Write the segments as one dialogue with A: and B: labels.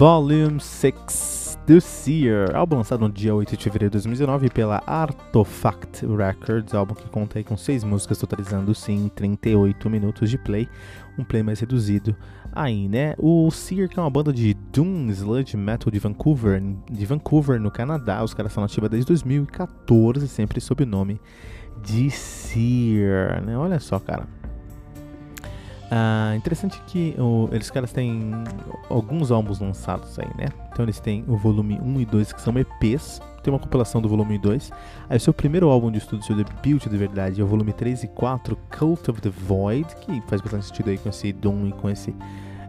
A: Volume 6 do Seer, álbum lançado no dia 8 de fevereiro de 2019 pela Artofact Records, álbum que conta com 6 músicas, totalizando sim 38 minutos de play, um play mais reduzido aí, né? O Seer que é uma banda de Doom Sludge Metal de Vancouver, de Vancouver, no Canadá, os caras são ativos desde 2014, sempre sob o nome de Seer, né? Olha só, cara. Ah, interessante que o, eles caras têm alguns álbuns lançados aí, né? Então eles têm o volume 1 e 2 que são EPs, tem uma compilação do volume 2. Aí o seu primeiro álbum de estudo, seu debut de verdade, é o volume 3 e 4, Cult of the Void, que faz bastante sentido aí com esse Doom e com esse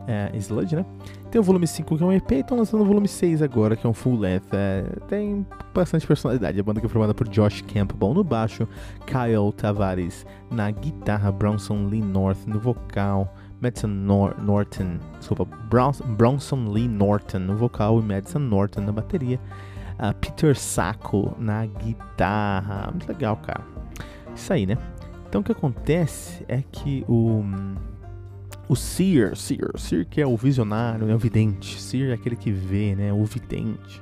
A: é, Sludge, né? Tem o volume 5 que é um EP e estão lançando o volume 6 agora, que é um full length. É, tem bastante personalidade. A banda que é formada por Josh Campbell no baixo, Kyle Tavares na guitarra, Bronson Lee North no vocal, Madison Nor Norton, desculpa, Bronson Lee Norton no vocal e Madison Norton na bateria. Uh, Peter Sacco na guitarra. Muito legal, cara. Isso aí, né? Então o que acontece é que o o seer, seer, seer que é o visionário, é o vidente. Seer é aquele que vê, né? O vidente.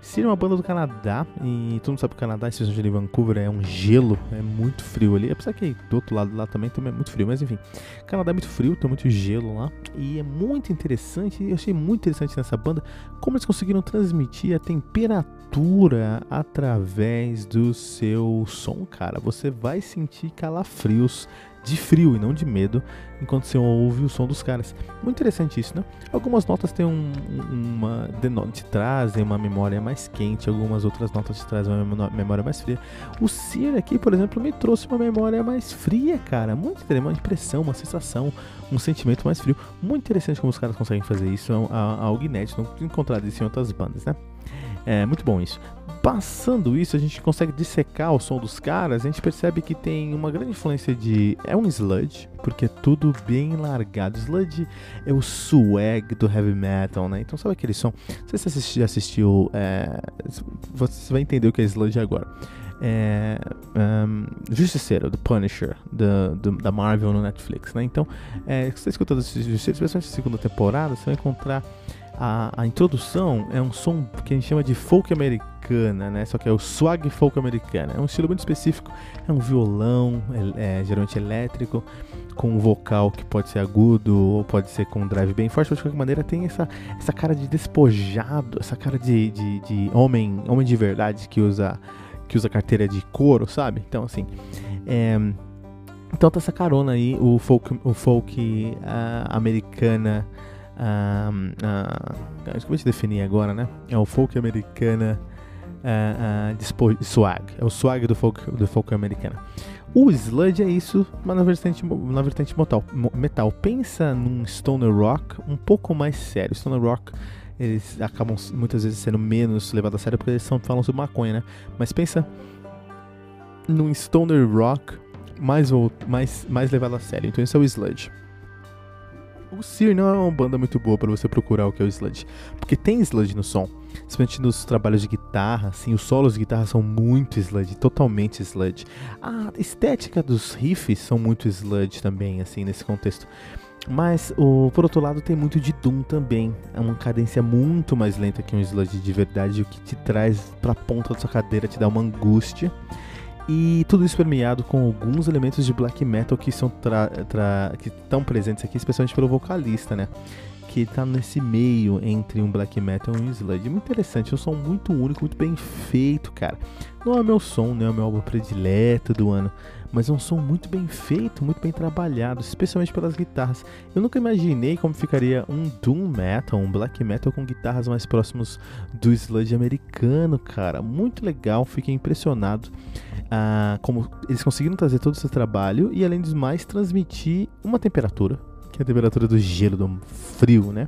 A: Seer é uma banda do Canadá e todo mundo sabe que o Canadá, esse de Vancouver, é um gelo, é muito frio ali. Apesar que do outro lado lá também, também é muito frio, mas enfim. O Canadá é muito frio, tem muito gelo lá e é muito interessante. Eu achei muito interessante nessa banda como eles conseguiram transmitir a temperatura através do seu som, cara. Você vai sentir calafrios de frio e não de medo enquanto você ouve o som dos caras. Muito interessante isso, né? Algumas notas têm um, uma te trazem uma memória mais quente, algumas outras notas te trazem uma memória mais fria. O Sear aqui, por exemplo, me trouxe uma memória mais fria, cara. Muito interessante, uma impressão, uma sensação, um sentimento mais frio. Muito interessante como os caras conseguem fazer isso, é algo inédito, não encontrado isso em outras bandas, né? É muito bom isso. Passando isso, a gente consegue dissecar o som dos caras, a gente percebe que tem uma grande influência de. É um sludge, porque é tudo bem largado. Sludge é o swag do heavy metal, né? Então sabe aquele som? Se você assistiu, é, você vai entender o que é sludge agora. É, um, Justiceiro, do Punisher, do, da Marvel no Netflix, né? Então, é, se você está escutando Justiceiro, especialmente a segunda temporada, você vai encontrar a, a, introdução é um som que a gente chama de folk americana, né? Só que é o swag folk americana. É um estilo muito específico. É um violão, é, é, geralmente elétrico, com um vocal que pode ser agudo ou pode ser com um drive bem forte. Mas de qualquer maneira tem essa, essa cara de despojado, essa cara de, de, de homem, homem de verdade que usa que usa carteira de couro, sabe? Então assim, é, então tá essa carona aí, o folk, o folk uh, americana um, uh, como te definir agora, né? É o folk americana uh, uh, swag. É o swag do folk, do folk americana. O sludge é isso, mas na vertente, na vertente metal. metal. Pensa num stoner rock um pouco mais sério. Stoner rock eles acabam muitas vezes sendo menos levados a sério porque eles são, falam sobre maconha, né? Mas pensa num stoner rock mais, mais, mais levado a sério. Então esse é o sludge. O Sear não é uma banda muito boa para você procurar o que é o sludge, porque tem sludge no som, principalmente nos trabalhos de guitarra, assim, os solos de guitarra são muito sludge, totalmente sludge. A estética dos riffs são muito sludge também, assim, nesse contexto. Mas, o, por outro lado, tem muito de Doom também. É uma cadência muito mais lenta que um sludge de verdade, o que te traz pra ponta da sua cadeira, te dá uma angústia. E tudo isso permeado com alguns elementos de black metal que são que estão presentes aqui, especialmente pelo vocalista, né? Que tá nesse meio entre um black metal e um sludge. Muito interessante, um som muito único, muito bem feito, cara. Não é o meu som, não é o meu álbum predileto do ano, mas é um som muito bem feito, muito bem trabalhado, especialmente pelas guitarras. Eu nunca imaginei como ficaria um doom metal, um black metal com guitarras mais próximos do sludge americano, cara. Muito legal, fiquei impressionado como eles conseguiram trazer todo esse trabalho e além dos mais transmitir uma temperatura que é a temperatura do gelo, do frio, né?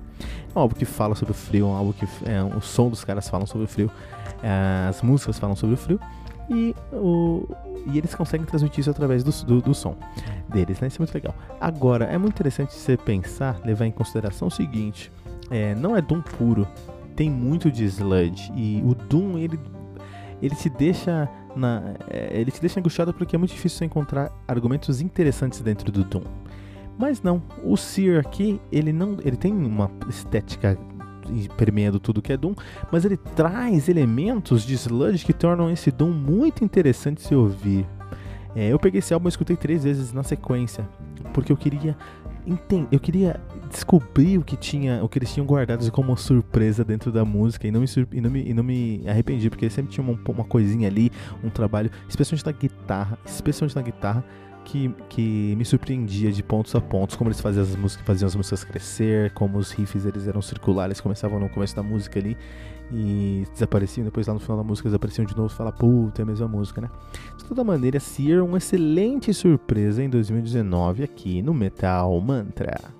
A: É um álbum que fala sobre o frio, um álbum que é, o som dos caras falam sobre o frio, é, as músicas falam sobre o frio e, o, e eles conseguem transmitir isso através do, do, do, som deles, né? Isso é muito legal. Agora, é muito interessante você pensar, levar em consideração o seguinte: é, não é Doom puro, tem muito de sludge e o Doom ele ele te deixa na, é, ele te deixa angustiado porque é muito difícil encontrar argumentos interessantes dentro do Doom. Mas não, o Sear aqui, ele não, ele tem uma estética permeando tudo que é Doom, mas ele traz elementos de sludge que tornam esse Doom muito interessante de se ouvir. É, eu peguei esse álbum e escutei três vezes na sequência, porque eu queria entender, eu queria descobrir o que tinha, o que eles tinham guardado como surpresa dentro da música e não me, e não me, e não me arrependi, porque sempre tinha uma, uma coisinha ali, um trabalho, especialmente na guitarra, especialmente na guitarra, que, que me surpreendia de pontos a pontos, como eles faziam as músicas, faziam as músicas crescer, como os riffs eles eram circulares, começavam no começo da música ali e desapareciam, depois lá no final da música desapareciam de novo fala, puta, é a mesma música, né? De toda maneira, Sear, uma excelente surpresa em 2019 aqui no Metal Mantra.